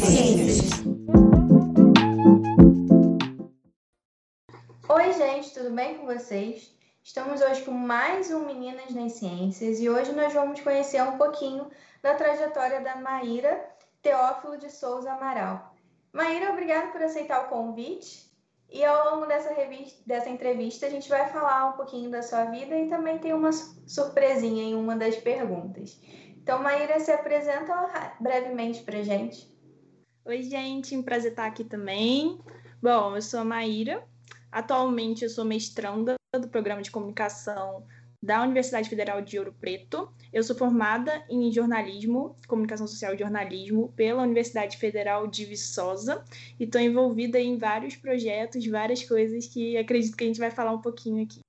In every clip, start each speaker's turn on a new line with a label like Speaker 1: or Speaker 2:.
Speaker 1: Ciências. Oi, gente, tudo bem com vocês? Estamos hoje com mais um Meninas nas Ciências e hoje nós vamos conhecer um pouquinho da trajetória da Maíra Teófilo de Souza Amaral. Maíra, obrigada por aceitar o convite. E ao longo dessa, revista, dessa entrevista, a gente vai falar um pouquinho da sua vida e também tem uma surpresinha em uma das perguntas. Então, Maíra, se apresenta brevemente para gente.
Speaker 2: Oi, gente, um prazer estar aqui também. Bom, eu sou a Maíra. Atualmente, eu sou mestranda do programa de comunicação da Universidade Federal de Ouro Preto. Eu sou formada em jornalismo, comunicação social e jornalismo pela Universidade Federal de Viçosa e estou envolvida em vários projetos, várias coisas que acredito que a gente vai falar um pouquinho aqui.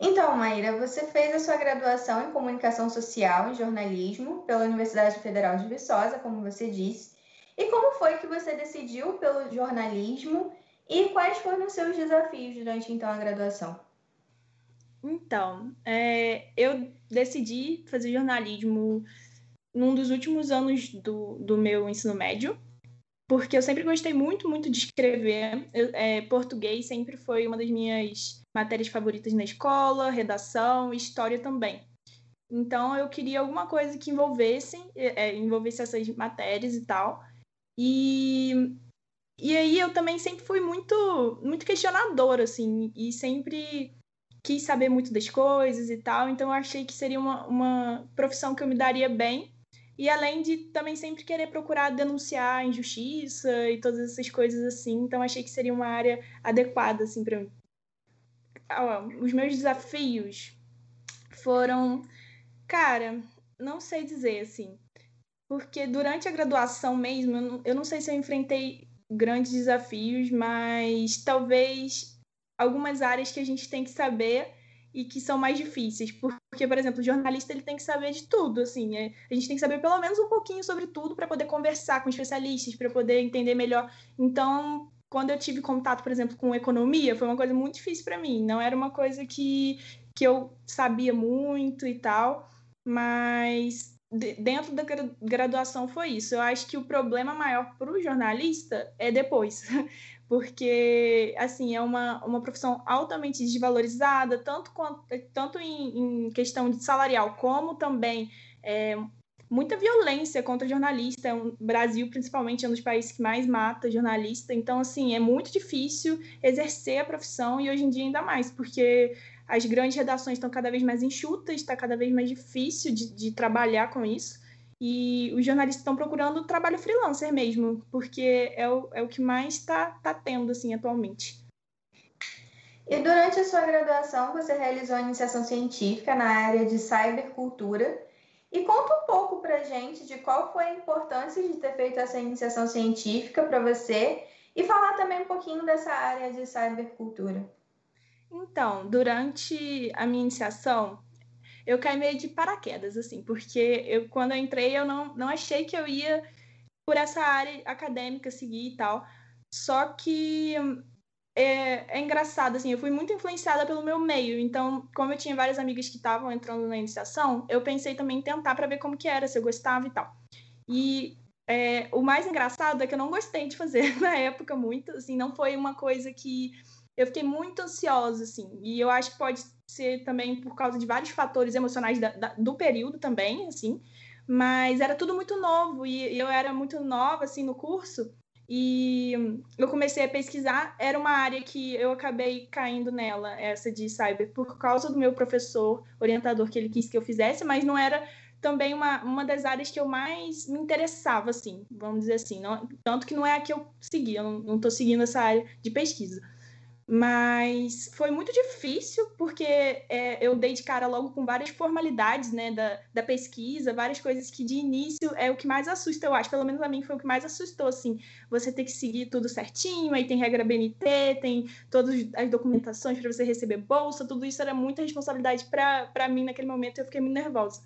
Speaker 1: Então, Maíra, você fez a sua graduação em comunicação social e jornalismo pela Universidade Federal de Viçosa, como você disse. E como foi que você decidiu pelo jornalismo e quais foram os seus desafios durante então a graduação?
Speaker 2: Então, é, eu decidi fazer jornalismo num dos últimos anos do, do meu ensino médio, porque eu sempre gostei muito, muito de escrever. Eu, é, português sempre foi uma das minhas matérias favoritas na escola, redação, história também. Então, eu queria alguma coisa que envolvesse, é, é envolvesse essas matérias e tal. E, e aí eu também sempre fui muito, muito questionadora, assim, e sempre quis saber muito das coisas e tal, então eu achei que seria uma, uma profissão que eu me daria bem. E além de também sempre querer procurar denunciar injustiça e todas essas coisas assim, então achei que seria uma área adequada assim para mim. Os meus desafios foram, cara, não sei dizer assim, porque durante a graduação mesmo, eu não sei se eu enfrentei grandes desafios, mas talvez algumas áreas que a gente tem que saber e que são mais difíceis, porque, por exemplo, o jornalista ele tem que saber de tudo, assim, é, a gente tem que saber pelo menos um pouquinho sobre tudo para poder conversar com especialistas, para poder entender melhor. Então, quando eu tive contato, por exemplo, com economia, foi uma coisa muito difícil para mim, não era uma coisa que, que eu sabia muito e tal, mas dentro da graduação foi isso. Eu acho que o problema maior para o jornalista é depois, porque assim é uma, uma profissão altamente desvalorizada, tanto, quanto, tanto em, em questão de salarial, como também é, muita violência contra jornalista. O Brasil, principalmente, é um dos países que mais mata jornalista. Então, assim, é muito difícil exercer a profissão e hoje em dia ainda mais, porque as grandes redações estão cada vez mais enxutas, está cada vez mais difícil de, de trabalhar com isso. E os jornalistas estão procurando trabalho freelancer mesmo, porque é o, é o que mais está tá tendo, assim, atualmente.
Speaker 1: E durante a sua graduação, você realizou a iniciação científica na área de cybercultura. E conta um pouco para gente de qual foi a importância de ter feito essa iniciação científica para você e falar também um pouquinho dessa área de cybercultura.
Speaker 2: Então, durante a minha iniciação, eu caí meio de paraquedas, assim, porque eu, quando eu entrei, eu não, não achei que eu ia por essa área acadêmica seguir e tal. Só que é, é, engraçado, assim, eu fui muito influenciada pelo meu meio. Então, como eu tinha várias amigas que estavam entrando na iniciação, eu pensei também em tentar para ver como que era, se eu gostava e tal. E é, o mais engraçado é que eu não gostei de fazer na época muito, assim, não foi uma coisa que eu fiquei muito ansiosa, assim, e eu acho que pode ser também por causa de vários fatores emocionais da, da, do período também, assim, mas era tudo muito novo e eu era muito nova, assim, no curso, e eu comecei a pesquisar, era uma área que eu acabei caindo nela, essa de cyber, por causa do meu professor orientador que ele quis que eu fizesse, mas não era também uma, uma das áreas que eu mais me interessava, assim, vamos dizer assim, não, tanto que não é a que eu segui, eu não estou seguindo essa área de pesquisa. Mas foi muito difícil, porque é, eu dei de cara logo com várias formalidades né, da, da pesquisa, várias coisas que de início é o que mais assusta, eu acho. Pelo menos a mim foi o que mais assustou, assim. Você ter que seguir tudo certinho, aí tem regra BNT, tem todas as documentações para você receber bolsa, tudo isso era muita responsabilidade para mim naquele momento, eu fiquei muito nervosa.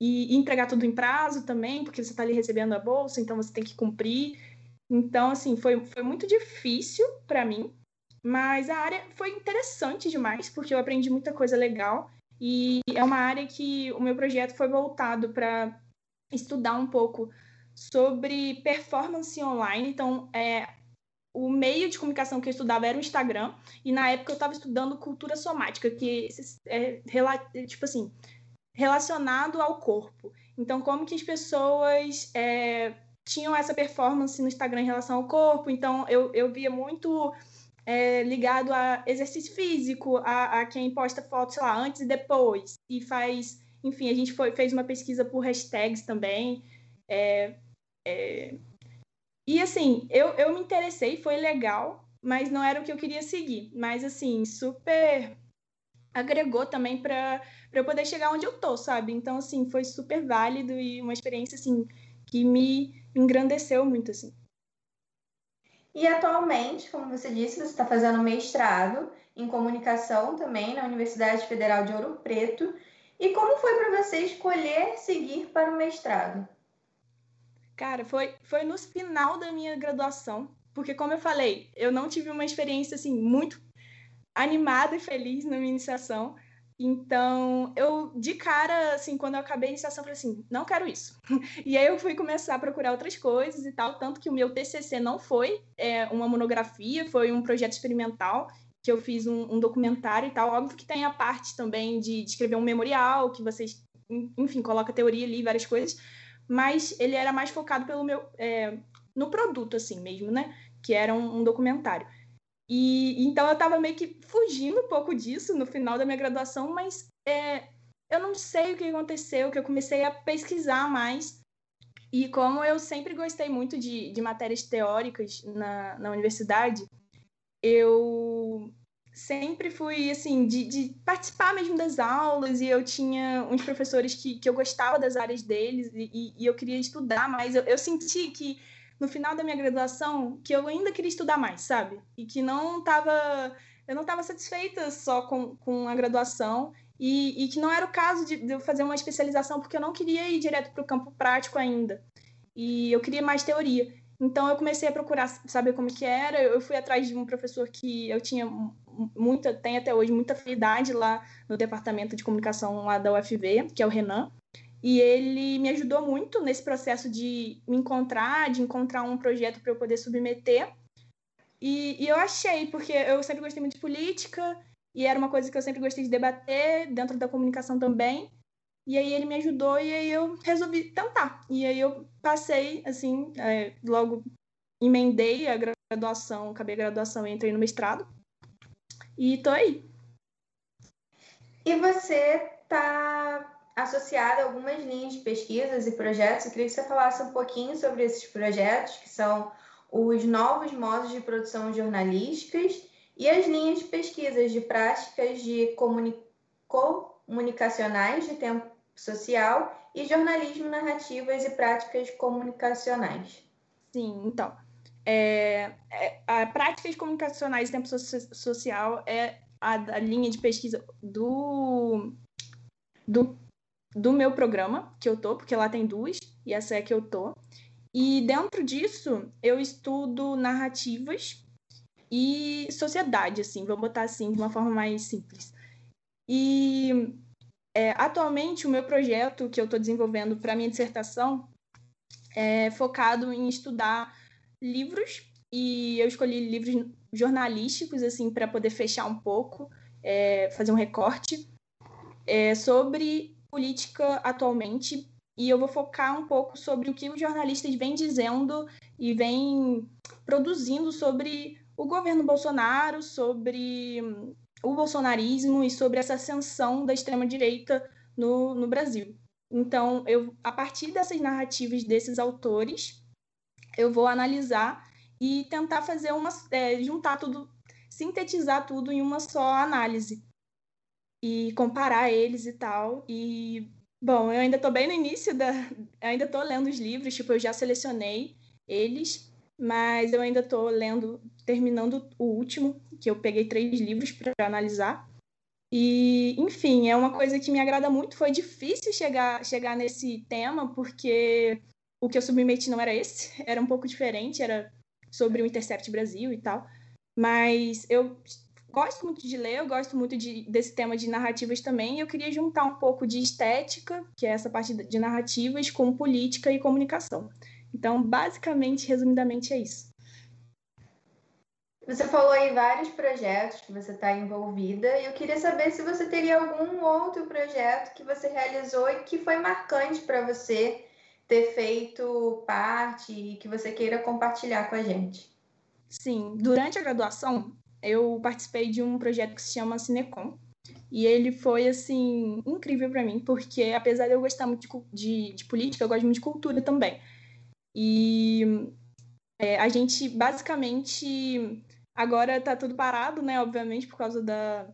Speaker 2: E, entregar tudo em prazo também, porque você está ali recebendo a bolsa, então você tem que cumprir. Então, assim, foi, foi muito difícil para mim, mas a área foi interessante demais, porque eu aprendi muita coisa legal. E é uma área que o meu projeto foi voltado para estudar um pouco sobre performance online. Então, é, o meio de comunicação que eu estudava era o Instagram, e na época eu estava estudando cultura somática, que é, tipo assim, relacionado ao corpo. Então, como que as pessoas é, tinham essa performance no Instagram em relação ao corpo. Então, eu, eu via muito é, ligado a exercício físico, a, a quem posta fotos, sei lá, antes e depois, e faz. Enfim, a gente foi, fez uma pesquisa por hashtags também. É, é... E assim, eu, eu me interessei, foi legal, mas não era o que eu queria seguir. Mas assim, super agregou também para eu poder chegar onde eu tô, sabe? Então, assim, foi super válido e uma experiência, assim, que me engrandeceu muito, assim.
Speaker 1: E atualmente, como você disse, você está fazendo mestrado em comunicação também na Universidade Federal de Ouro Preto. E como foi para você escolher seguir para o mestrado?
Speaker 2: Cara, foi, foi no final da minha graduação, porque como eu falei, eu não tive uma experiência assim muito animada e feliz na minha iniciação. Então, eu, de cara, assim, quando eu acabei a iniciação, falei assim, não quero isso. E aí eu fui começar a procurar outras coisas e tal, tanto que o meu TCC não foi é, uma monografia, foi um projeto experimental, que eu fiz um, um, documentário e tal. Óbvio que tem a parte também de, de escrever um memorial, que vocês, enfim, coloca teoria ali, várias coisas, mas ele era mais focado pelo meu, é, no produto, assim mesmo, né? Que era um, um documentário. E então eu estava meio que fugindo um pouco disso no final da minha graduação, mas é, eu não sei o que aconteceu, que eu comecei a pesquisar mais. E como eu sempre gostei muito de, de matérias teóricas na, na universidade, eu sempre fui, assim, de, de, participar mesmo das aulas, e eu tinha uns professores que, que eu gostava das áreas deles, e, e eu queria estudar mais. Eu, eu senti que no final da minha graduação que eu ainda queria estudar mais, sabe? E que não estava eu não estava satisfeita só com, com a graduação e, e que não era o caso de, de eu fazer uma especialização porque eu não queria ir direto para o campo prático ainda e eu queria mais teoria. Então eu comecei a procurar saber como que era. Eu fui atrás de um professor que eu tinha muita, tem até hoje muita afinidade lá no departamento de comunicação lá da UFV, que é o Renan. E ele me ajudou muito nesse processo de me encontrar, de encontrar um projeto para eu poder submeter. E, e, eu achei, porque eu sempre gostei muito de política, e era uma coisa que eu sempre gostei de debater, dentro da comunicação também. E aí ele me ajudou, e aí eu resolvi tentar. E aí eu passei, assim, é, logo emendei a graduação, acabei a graduação e entrei no mestrado. E tô aí.
Speaker 1: E você tá associada a algumas linhas de pesquisas e projetos. Eu queria que você falasse um pouquinho sobre esses projetos, que são os novos modos de produção jornalísticas e as linhas de pesquisas de práticas de comuni comunicacionais de tempo social e jornalismo, narrativas e práticas comunicacionais.
Speaker 2: Sim, então. É, é, a comunicacionais de tempo so social é a, a linha de pesquisa do, do do meu programa que eu tô, porque lá tem duas, e essa é que eu tô. E dentro disso, eu estudo narrativas e sociedade, assim, vou botar assim de uma forma mais simples. E é, atualmente o meu projeto que eu estou desenvolvendo para minha dissertação é focado em estudar livros e eu escolhi livros jornalísticos assim para poder fechar um pouco, é, fazer um recorte é, sobre política atualmente e eu vou focar um pouco sobre o que os jornalistas vêm dizendo e vêm produzindo sobre o governo Bolsonaro, sobre o bolsonarismo e sobre essa ascensão da extrema-direita no, no Brasil. Então, eu, a partir dessas narrativas desses autores, eu vou analisar e tentar fazer uma. É, juntar tudo, sintetizar tudo em uma só análise e comparar eles e tal. E, bom, eu ainda estou bem no início da. Ainda estou lendo os livros, tipo, eu já selecionei eles, mas eu ainda estou lendo, terminando o último, que eu peguei três livros para analisar. E, enfim, é uma coisa que me agrada muito. Foi difícil chegar, chegar nesse tema, porque o que eu submeti não era esse, era um pouco diferente, era sobre o Intercept Brasil e tal. Mas eu gosto muito de ler, eu gosto muito de, desse tema de narrativas também, e eu queria juntar um pouco de estética, que é essa parte de narrativas, com política e comunicação. Então, basicamente, resumidamente, é isso.
Speaker 1: Você falou aí vários projetos que você está envolvida e eu queria saber se você teria algum outro projeto que você realizou e que foi marcante para você ter feito parte e que você queira compartilhar com a gente.
Speaker 2: Sim, durante a graduação eu participei de um projeto que se chama Cinecom e ele foi assim incrível para mim porque apesar de eu gostar muito de, de, de política eu gosto muito de cultura também e é, a gente basicamente Agora tá tudo parado, né? Obviamente, por causa da,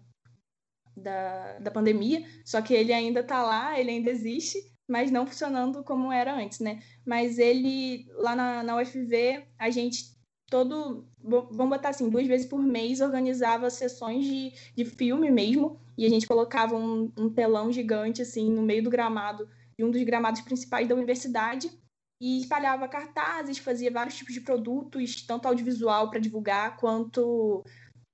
Speaker 2: da, da pandemia. Só que ele ainda tá lá, ele ainda existe, mas não funcionando como era antes, né? Mas ele, lá na, na UFV, a gente todo, vamos botar assim, duas vezes por mês organizava sessões de, de filme mesmo, e a gente colocava um, um telão gigante, assim, no meio do gramado, de um dos gramados principais da universidade, e espalhava cartazes, fazia vários tipos de produtos, tanto audiovisual para divulgar, quanto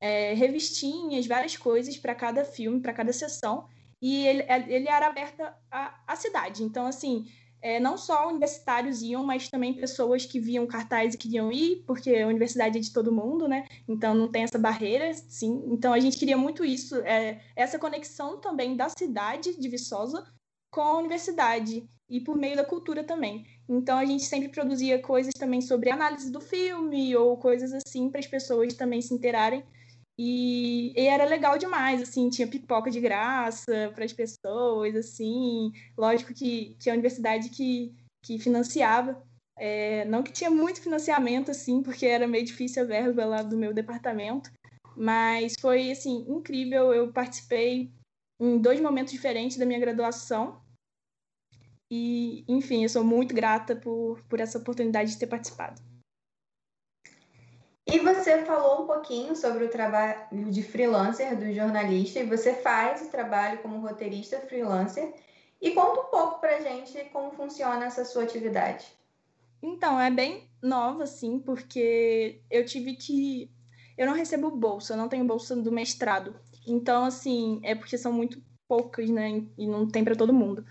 Speaker 2: é, revistinhas, várias coisas para cada filme, para cada sessão. E ele, ele era aberto à, cidade. Então, assim, é, não só universitários iam, mas também pessoas que viam cartaz e queriam ir, porque a universidade é de todo mundo, né? Então não tem essa barreira, sim. Então a gente queria muito isso, é, essa conexão também da cidade de Viçosa com a universidade e por meio da cultura também. Então a gente sempre produzia coisas também sobre análise do filme ou coisas assim para as pessoas também se interarem. E, e, era legal demais, assim, tinha pipoca de graça para as pessoas, assim. Lógico que, que a universidade que, que financiava. É, não que tinha muito financiamento, assim, porque era meio difícil a verba lá do meu departamento. Mas foi, assim, incrível. Eu participei em dois momentos diferentes da minha graduação. E, enfim, eu sou muito grata por, por essa oportunidade de ter participado.
Speaker 1: E você falou um pouquinho sobre o trabalho de freelancer do jornalista, e você faz o trabalho como roteirista freelancer. E conta um pouco pra gente como funciona essa sua atividade.
Speaker 2: Então, é bem nova, assim, porque eu tive que. Eu não recebo bolsa, eu não tenho bolsa do mestrado. Então, assim, é porque são muito poucas, né? E não tem para todo mundo.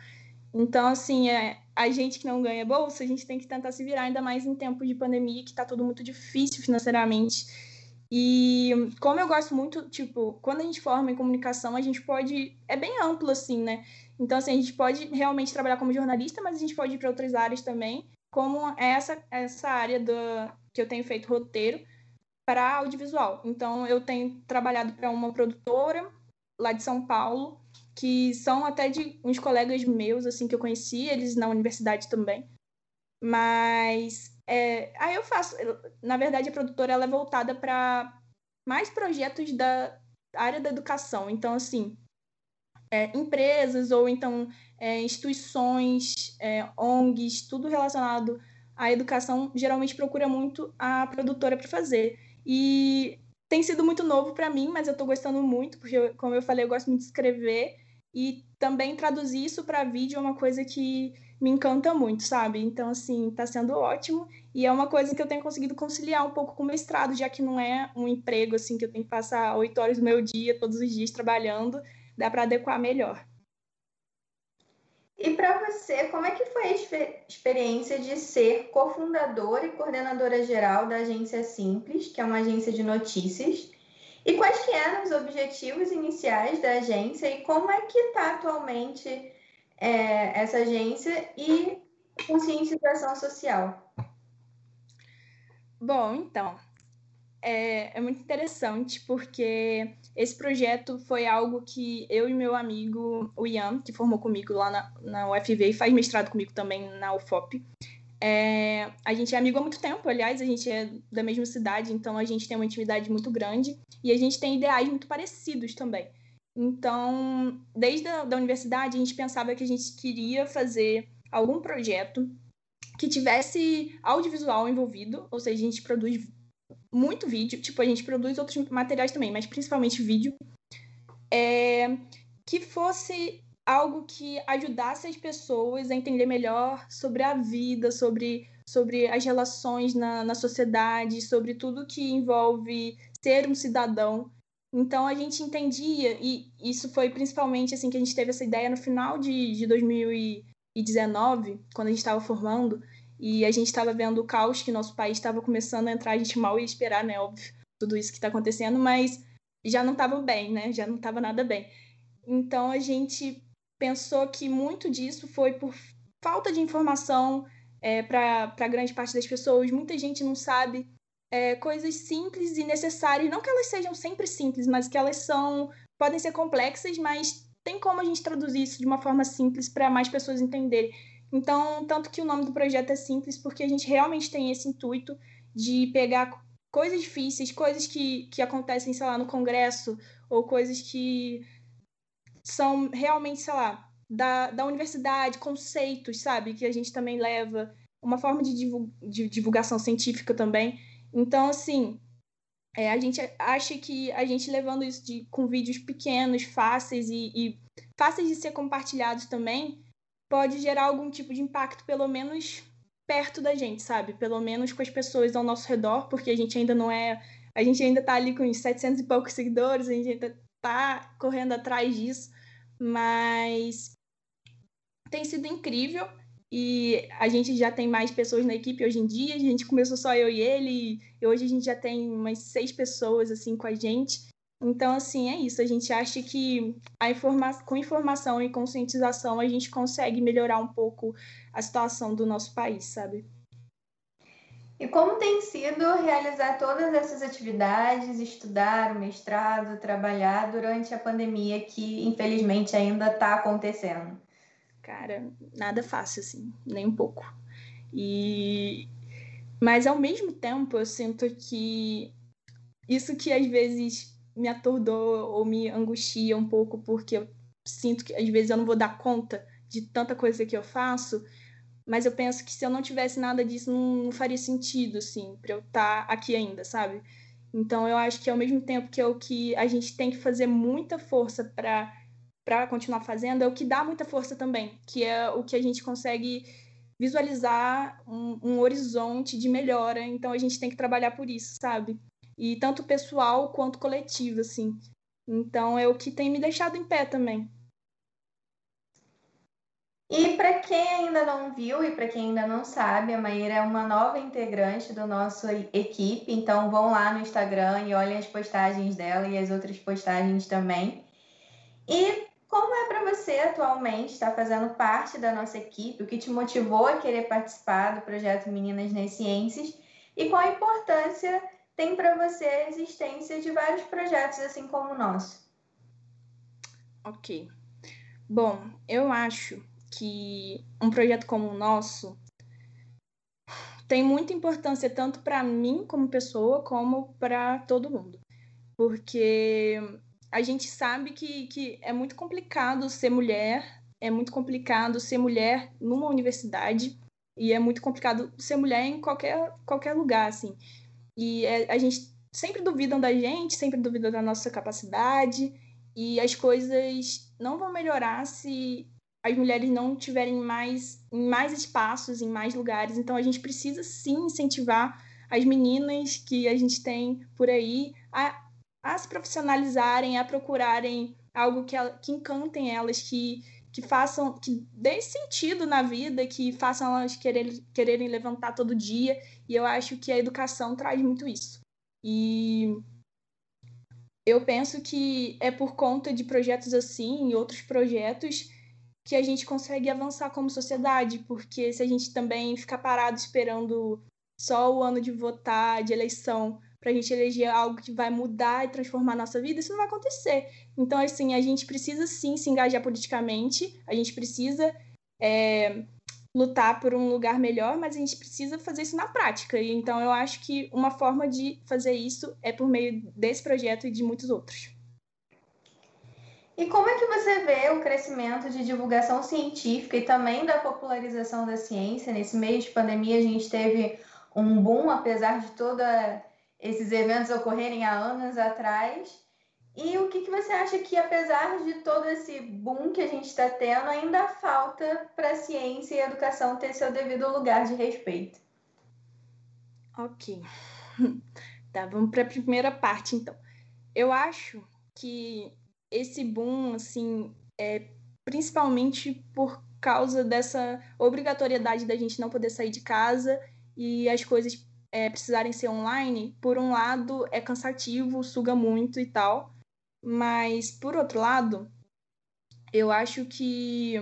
Speaker 2: Então, assim, é, a gente que não ganha bolsa, a gente tem que tentar se virar, ainda mais em tempo de pandemia, que está tudo muito difícil financeiramente. E como eu gosto muito, tipo, quando a gente forma em comunicação, a gente pode. É bem amplo, assim, né? Então, assim, a gente pode realmente trabalhar como jornalista, mas a gente pode ir para outras áreas também, como essa, essa área do, que eu tenho feito roteiro para audiovisual. Então, eu tenho trabalhado para uma produtora lá de São Paulo, que são até de uns colegas meus, assim, que eu conheci, eles na universidade também. Mas é, aí eu faço. Na verdade, a produtora ela é voltada para mais projetos da área da educação. Então, assim, é, empresas ou então é, instituições, é, ONGs, tudo relacionado à educação, geralmente procura muito a produtora para fazer. E tem sido muito novo para mim, mas eu estou gostando muito, porque, como eu falei, eu gosto muito de escrever. E também traduzir isso para vídeo é uma coisa que me encanta muito, sabe? Então, assim, tá sendo ótimo. E é uma coisa que eu tenho conseguido conciliar um pouco com o mestrado, já que não é um emprego, assim, que eu tenho que passar oito horas do meu dia, todos os dias trabalhando. Dá para adequar melhor.
Speaker 1: E para você, como é que foi a experiência de ser cofundadora e coordenadora geral da Agência Simples, que é uma agência de notícias, e quais que eram os objetivos iniciais da agência e como é que está atualmente é, essa agência e conscientização social?
Speaker 2: Bom, então, é, é, muito interessante porque esse projeto foi algo que eu e meu amigo, o Ian, que formou comigo lá na, na UFV e faz mestrado comigo também na UFOP, é, a gente é amigo há muito tempo, aliás, a gente é da mesma cidade, então a gente tem uma intimidade muito grande e a gente tem ideais muito parecidos também. Então, desde a da universidade, a gente pensava que a gente queria fazer algum projeto que tivesse audiovisual envolvido, ou seja, a gente produz muito vídeo, tipo, a gente produz outros materiais também, mas principalmente vídeo, é, que fosse algo que ajudasse as pessoas a entender melhor sobre a vida, sobre, sobre as relações na, na sociedade, sobre tudo que envolve ser um cidadão. Então a gente entendia, e isso foi principalmente assim que a gente teve essa ideia no final de, de 2019, quando a gente estava formando, e a gente estava vendo o caos que nosso país estava começando a entrar, a gente mal ia esperar, né, óbvio, tudo isso que está acontecendo, mas já não estava bem, né, já não estava nada bem. Então a gente pensou que muito disso foi por falta de informação é, para grande parte das pessoas. Muita gente não sabe é, coisas simples e necessárias, não que elas sejam sempre simples, mas que elas são podem ser complexas, mas tem como a gente traduzir isso de uma forma simples para mais pessoas entenderem. Então, tanto que o nome do projeto é simples, porque a gente realmente tem esse intuito de pegar coisas difíceis, coisas que, que acontecem, sei lá, no Congresso, ou coisas que são realmente, sei lá, da, da universidade, conceitos, sabe? Que a gente também leva, uma forma de, de divulgação científica também. Então, assim, é, a gente acha que a gente levando isso de, com vídeos pequenos, fáceis e, e fáceis de ser compartilhados também, pode gerar algum tipo de impacto, pelo menos perto da gente, sabe? Pelo menos com as pessoas ao nosso redor, porque a gente ainda não é. A gente ainda tá ali com uns 700 e poucos seguidores, a gente ainda tá correndo atrás disso, mas tem sido incrível e a gente já tem mais pessoas na equipe hoje em dia. A gente começou só eu e ele, e hoje a gente já tem umas seis pessoas assim com a gente. Então, assim, é isso. A gente acha que a informa com informação e conscientização a gente consegue melhorar um pouco a situação do nosso país, sabe?
Speaker 1: E como tem sido realizar todas essas atividades, estudar o mestrado, trabalhar durante a pandemia que infelizmente ainda está acontecendo?
Speaker 2: Cara, nada fácil, assim, nem um pouco. E... Mas, ao mesmo tempo, eu sinto que isso que às vezes me atordou ou me angustia um pouco, porque eu sinto que às vezes eu não vou dar conta de tanta coisa que eu faço, mas eu penso que se eu não tivesse nada disso, não, não faria sentido, assim, para eu estar tá aqui ainda, sabe? Então, eu acho que ao mesmo tempo que é o que a gente tem que fazer muita força para para continuar fazendo é o que dá muita força também, que é o que a gente consegue visualizar um, um, horizonte de melhora. Então a gente tem que trabalhar por isso, sabe? E tanto pessoal quanto coletivo, assim. Então é o que tem me deixado em pé também.
Speaker 1: E para quem ainda não viu e para quem ainda não sabe, a Maíra é uma nova integrante do nosso equipe, então vão lá no Instagram e olhem as postagens dela e as outras postagens também. E como é para você atualmente estar fazendo parte da nossa equipe? O que te motivou a querer participar do projeto Meninas nas Ciências? E qual a importância tem para você a existência de vários projetos assim como o nosso?
Speaker 2: Ok. Bom, eu acho que um projeto como o nosso tem muita importância tanto para mim como pessoa como para todo mundo. Porque a gente sabe que, que é muito complicado ser mulher, é muito complicado ser mulher numa universidade e é muito complicado ser mulher em qualquer, qualquer lugar, assim. E é, a gente sempre duvidam da gente, sempre duvidam da nossa capacidade e as coisas não vão melhorar se as mulheres não tiverem mais em mais espaços, em mais lugares. Então a gente precisa sim incentivar as meninas que a gente tem por aí a a se profissionalizarem, a procurarem algo que, que encantem elas, que, que façam, que dê sentido na vida, que façam elas quererem, quererem levantar todo dia. E eu acho que a educação traz muito isso. E eu penso que é por conta de projetos assim e outros projetos que a gente consegue avançar como sociedade, porque se a gente também ficar parado esperando só o ano de votar, de eleição, para a gente eleger algo que vai mudar e transformar a nossa vida, isso não vai acontecer. Então, assim, a gente precisa sim se engajar politicamente, a gente precisa é, lutar por um lugar melhor, mas a gente precisa fazer isso na prática. E, então, eu acho que uma forma de fazer isso é por meio desse projeto e de muitos outros.
Speaker 1: E como é que você vê o crescimento de divulgação científica e também da popularização da ciência? Nesse meio de pandemia, a gente teve um boom, apesar de toda esses eventos ocorrerem há anos atrás. E o que, que você acha que, apesar de todo esse boom que a gente está tendo, ainda falta para a ciência e a educação ter seu devido lugar de respeito?
Speaker 2: Ok. Tá, vamos para a primeira parte, então. Eu acho que esse boom, assim, é principalmente por causa dessa obrigatoriedade da gente não poder sair de casa e as coisas é, precisarem ser online, por um lado é cansativo, suga muito e tal, mas por outro lado, eu acho que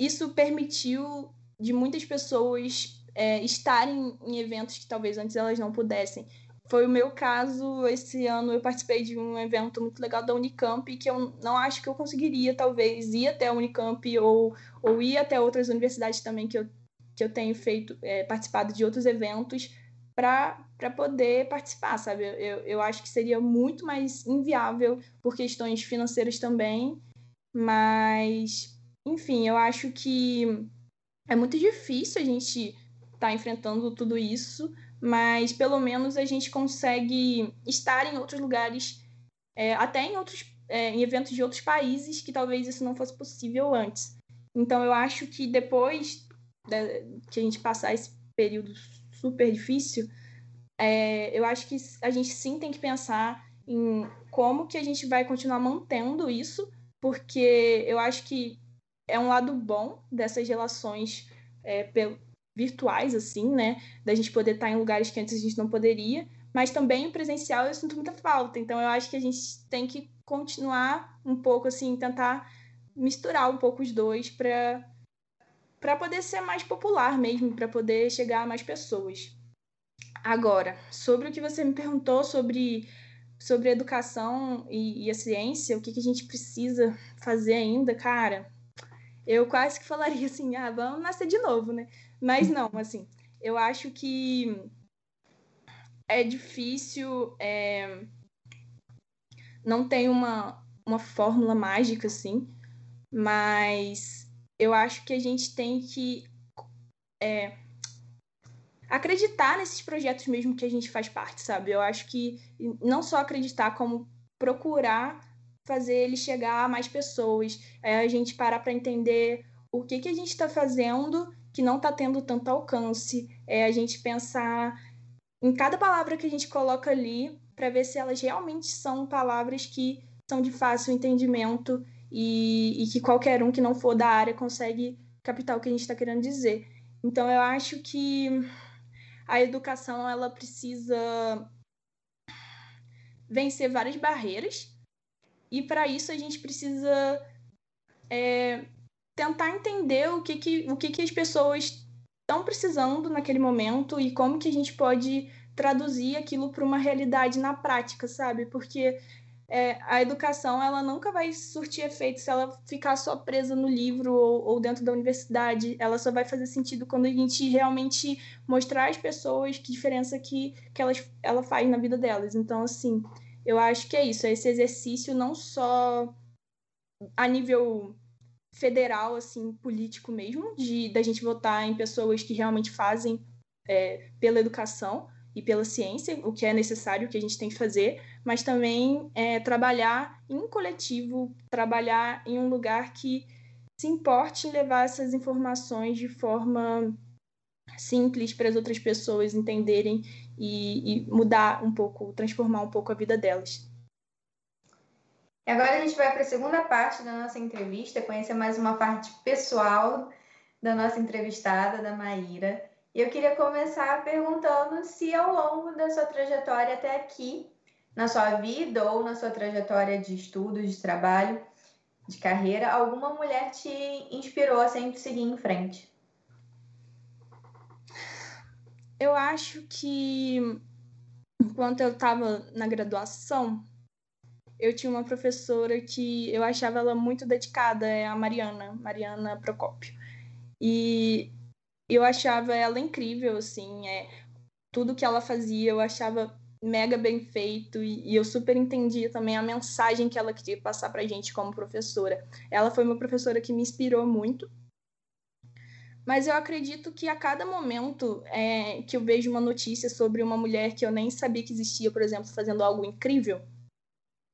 Speaker 2: isso permitiu de muitas pessoas é, estarem em eventos que talvez antes elas não pudessem. Foi o meu caso, esse ano eu participei de um evento muito legal da Unicamp que eu não acho que eu conseguiria, talvez, ir até a Unicamp ou, ou ir até outras universidades também que eu, que eu tenho feito, é, participado de outros eventos para poder participar, sabe? Eu, eu acho que seria muito mais inviável por questões financeiras também, mas, enfim, eu acho que é muito difícil a gente estar tá enfrentando tudo isso, mas pelo menos a gente consegue estar em outros lugares, é, até em outros é, em eventos de outros países que talvez isso não fosse possível antes. Então eu acho que depois que a gente passar esse período super difícil, é, eu acho que a gente sim tem que pensar em como que a gente vai continuar mantendo isso, porque eu acho que é um lado bom dessas relações é, virtuais, assim, né? Da gente poder estar em lugares que antes a gente não poderia. Mas também o presencial eu sinto muita falta. Então eu acho que a gente tem que continuar um pouco, assim, tentar misturar um pouco os dois para para poder ser mais popular mesmo, para poder chegar a mais pessoas. Agora, sobre o que você me perguntou sobre, sobre educação e, e a ciência, o que, que a gente precisa fazer ainda, cara, eu quase que falaria assim, ah, vamos nascer de novo, né? Mas não, assim, eu acho que é difícil, é... não tem uma, uma fórmula mágica, assim, mas eu acho que a gente tem que é, acreditar nesses projetos mesmo que a gente faz parte, sabe? Eu acho que não só acreditar, como procurar fazer ele chegar a mais pessoas, é a gente parar para entender o que, que a gente está fazendo que não está tendo tanto alcance, é a gente pensar em cada palavra que a gente coloca ali para ver se elas realmente são palavras que são de fácil entendimento e, e que qualquer um que não for da área consegue captar o que a gente está querendo dizer. Então eu acho que a educação ela precisa vencer várias barreiras e para isso a gente precisa é, tentar entender o que, que, o que, que as pessoas estão precisando naquele momento e como que a gente pode traduzir aquilo para uma realidade na prática, sabe? Porque é, a educação ela nunca vai surtir efeito se ela ficar só presa no livro ou, ou, dentro da universidade. Ela só vai fazer sentido quando a gente realmente mostrar às pessoas que diferença que, que elas, ela faz na vida delas. Então, assim, eu acho que é isso. É esse exercício não só a nível federal, assim, político mesmo, de da gente votar em pessoas que realmente fazem é, pela educação e pela ciência, o que é necessário, o que a gente tem que fazer, mas também é, trabalhar em coletivo, trabalhar em um lugar que se importe em levar essas informações de forma simples para as outras pessoas entenderem e, e mudar um pouco, transformar um pouco a vida delas.
Speaker 1: Agora a gente vai para a segunda parte da nossa entrevista, conhecer mais uma parte pessoal da nossa entrevistada, da Maíra. E eu queria começar perguntando se ao longo da sua trajetória até aqui, na sua vida ou na sua trajetória de estudos, de trabalho, de carreira, alguma mulher te inspirou a sempre seguir em frente?
Speaker 2: Eu acho que enquanto eu estava na graduação, eu tinha uma professora que eu achava ela muito dedicada, é a Mariana, Mariana Procópio. E eu achava ela incrível, assim, é, tudo que ela fazia eu achava mega bem feito e, e, eu super entendia também a mensagem que ela queria passar pra gente como professora. Ela foi uma professora que me inspirou muito. Mas eu acredito que a cada momento é, que eu vejo uma notícia sobre uma mulher que eu nem sabia que existia, por exemplo, fazendo algo incrível,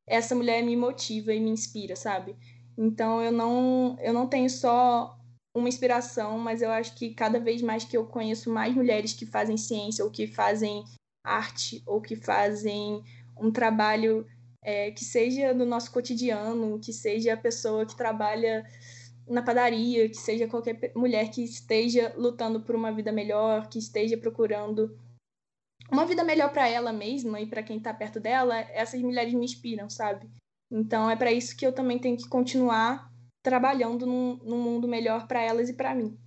Speaker 2: essa mulher me motiva e me inspira, sabe? Então eu não eu não tenho só uma inspiração, mas eu acho que cada vez mais que eu conheço mais mulheres que fazem ciência ou que fazem arte ou que fazem um trabalho é, que seja do nosso cotidiano, que seja a pessoa que trabalha na padaria, que seja qualquer mulher que esteja lutando por uma vida melhor, que esteja procurando uma vida melhor para ela mesma e para quem está perto dela, essas mulheres me inspiram, sabe? Então é para isso que eu também tenho que continuar trabalhando num, num mundo melhor para elas e para mim.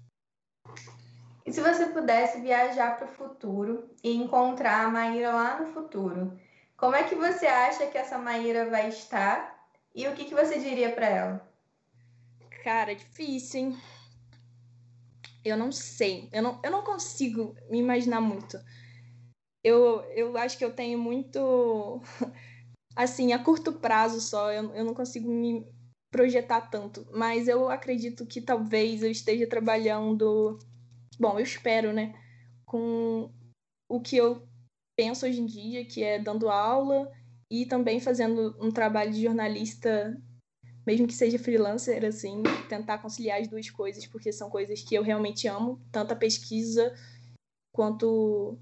Speaker 1: E se você pudesse viajar para o futuro e encontrar a Maíra lá no futuro, como é que você acha que essa Maíra vai estar e o que, que você diria para ela?
Speaker 2: Cara, difícil, hein? Eu não sei. Eu não, eu não consigo me imaginar muito. Eu, eu acho que eu tenho muito. Assim, a curto prazo só. Eu, eu não consigo me projetar tanto. Mas eu acredito que talvez eu esteja trabalhando. Bom, eu espero, né? Com o que eu penso hoje em dia, que é dando aula e também fazendo um trabalho de jornalista mesmo que seja freelancer, assim, tentar conciliar as duas coisas, porque são coisas que eu realmente amo, tanto a pesquisa quanto,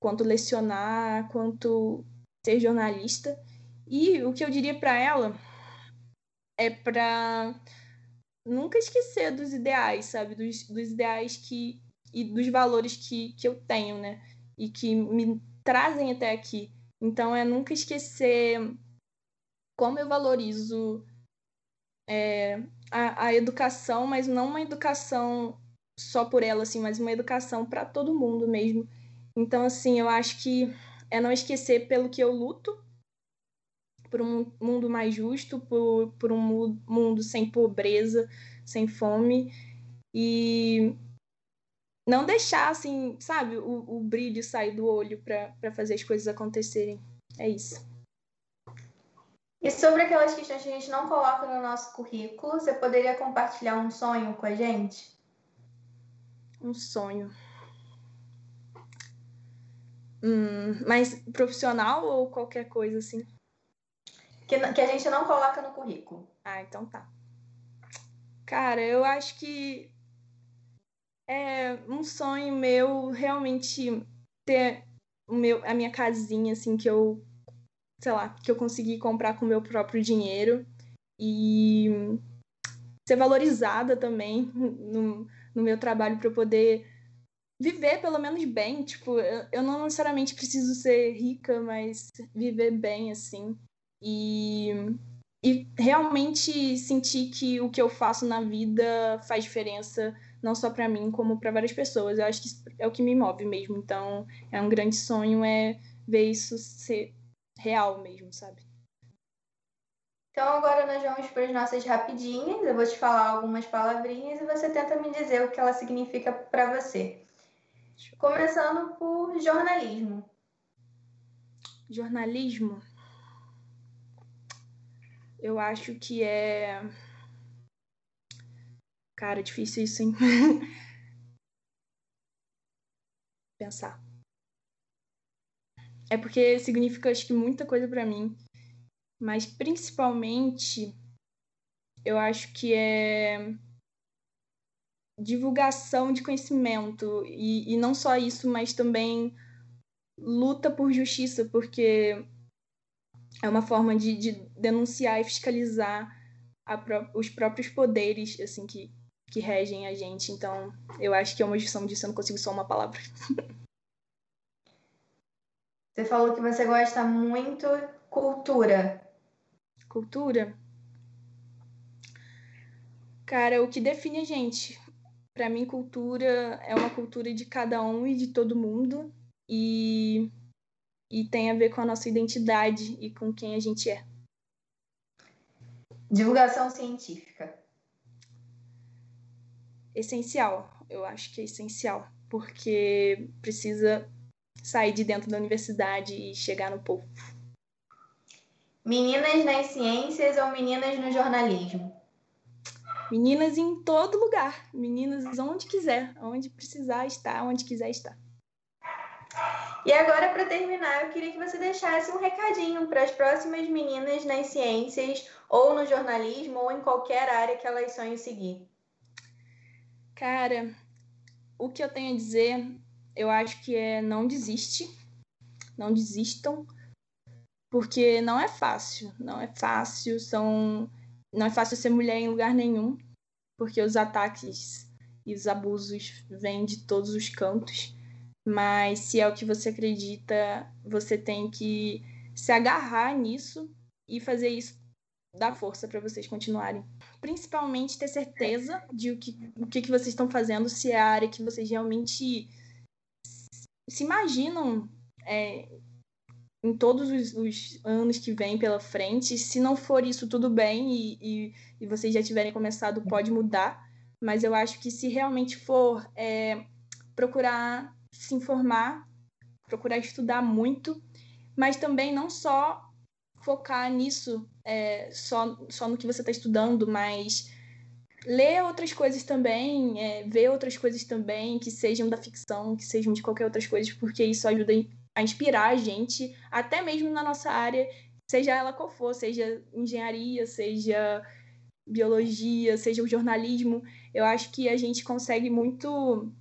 Speaker 2: quanto lecionar, quanto ser jornalista. E o que eu diria para ela é para nunca esquecer dos ideais, sabe? Dos, dos ideais que e dos valores que, que eu tenho, né? E que me trazem até aqui. Então é nunca esquecer como eu valorizo é, a, a educação, mas não uma educação só por ela, assim, mas uma educação para todo mundo mesmo. Então, assim, eu acho que é não esquecer pelo que eu luto, por um mundo mais justo, por, por um mundo sem pobreza, sem fome, e não deixar, assim, sabe, o, o brilho sair do olho para fazer as coisas acontecerem. É isso.
Speaker 1: E sobre aquelas questões que a gente não coloca no nosso currículo, você poderia compartilhar um sonho com a gente?
Speaker 2: Um sonho. Hum, mas profissional ou qualquer coisa assim?
Speaker 1: Que, que a gente não coloca no currículo.
Speaker 2: Ah, então tá. Cara, eu acho que é um sonho meu realmente ter o meu, a minha casinha, assim, que eu sei lá, que eu consegui comprar com o meu próprio dinheiro e ser valorizada também no, no meu trabalho para eu poder viver pelo menos bem. Tipo, eu, não necessariamente preciso ser rica, mas viver bem, assim. E, e realmente sentir que o que eu faço na vida faz diferença não só para mim, como para várias pessoas. Eu acho que é o que me move mesmo. Então, é um grande sonho é ver isso ser real mesmo, sabe?
Speaker 1: Então agora nós vamos para as nossas rapidinhas. Eu vou te falar algumas palavrinhas e você tenta me dizer o que ela significa para você. Começando por jornalismo.
Speaker 2: Jornalismo. Eu acho que é. Cara, difícil isso, hein? Pensar. É porque significa, acho que, muita coisa para mim. Mas, principalmente, eu acho que é divulgação de conhecimento. E, e não só isso, mas também luta por justiça, porque é uma forma de, de denunciar e fiscalizar pró os próprios poderes assim que, que regem a gente. Então, eu acho que é uma junção disso, eu não consigo só uma palavra.
Speaker 1: Você falou que você gosta muito cultura.
Speaker 2: Cultura? Cara, o que define a gente? Para mim, cultura é uma cultura de cada um e de todo mundo e, e tem a ver com a nossa identidade e com quem a gente é.
Speaker 1: Divulgação científica.
Speaker 2: Essencial, eu acho que é essencial, porque precisa sair de dentro da universidade e chegar no povo.
Speaker 1: Meninas nas ciências ou meninas no jornalismo?
Speaker 2: Meninas em todo lugar. Meninas onde quiser, onde precisar estar, onde quiser estar.
Speaker 1: E agora, para terminar, eu queria que você deixasse um recadinho para as próximas meninas nas ciências, ou no jornalismo, ou em qualquer área que elas sonhem seguir.
Speaker 2: Cara, o que eu tenho a dizer eu acho que é não desiste, não desistam, porque não é fácil, não é fácil, são não é fácil ser mulher em lugar nenhum. porque os ataques e os abusos vêm de todos os cantos. Mas se é o que você acredita, você tem que se agarrar nisso e fazer isso dar força para vocês continuarem. Principalmente ter certeza de o que, o que, que vocês estão fazendo, se é a área que vocês realmente se imaginam é, em todos os, os, anos que vêm pela frente. Se não for isso, tudo bem, e, e, e, vocês já tiverem começado, pode mudar. Mas eu acho que se realmente for é, procurar se informar, procurar estudar muito, mas também não só focar nisso, é, só, só no que você está estudando, mas ler outras coisas também, é, ver outras coisas também, que sejam da ficção, que sejam de qualquer outras coisas, porque isso ajuda a inspirar a gente, até mesmo na nossa área, seja ela qual for, seja engenharia, seja biologia, seja o jornalismo. Eu acho que a gente consegue muito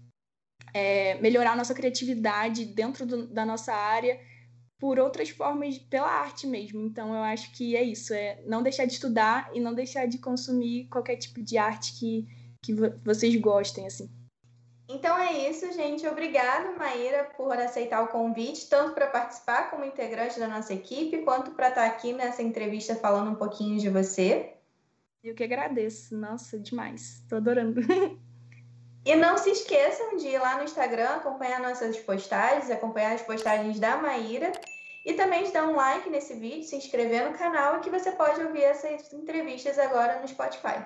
Speaker 2: é, melhorar a nossa criatividade dentro do, da nossa área por outras formas, pela arte mesmo. Então, eu acho que é isso, é não deixar de estudar e não deixar de consumir qualquer tipo de arte que, que vocês gostem, assim.
Speaker 1: Então é isso, gente. Obrigada, Maíra, por aceitar o convite, tanto para participar como integrante da nossa equipe, quanto para estar aqui nessa entrevista falando um pouquinho de você.
Speaker 2: Eu que agradeço. Nossa, demais. Estou adorando.
Speaker 1: E não se esqueçam de ir lá no Instagram, acompanhar nossas postagens, acompanhar as postagens da Maíra e também de dar um like nesse vídeo, se inscrever no canal e que você pode ouvir essas entrevistas agora no Spotify.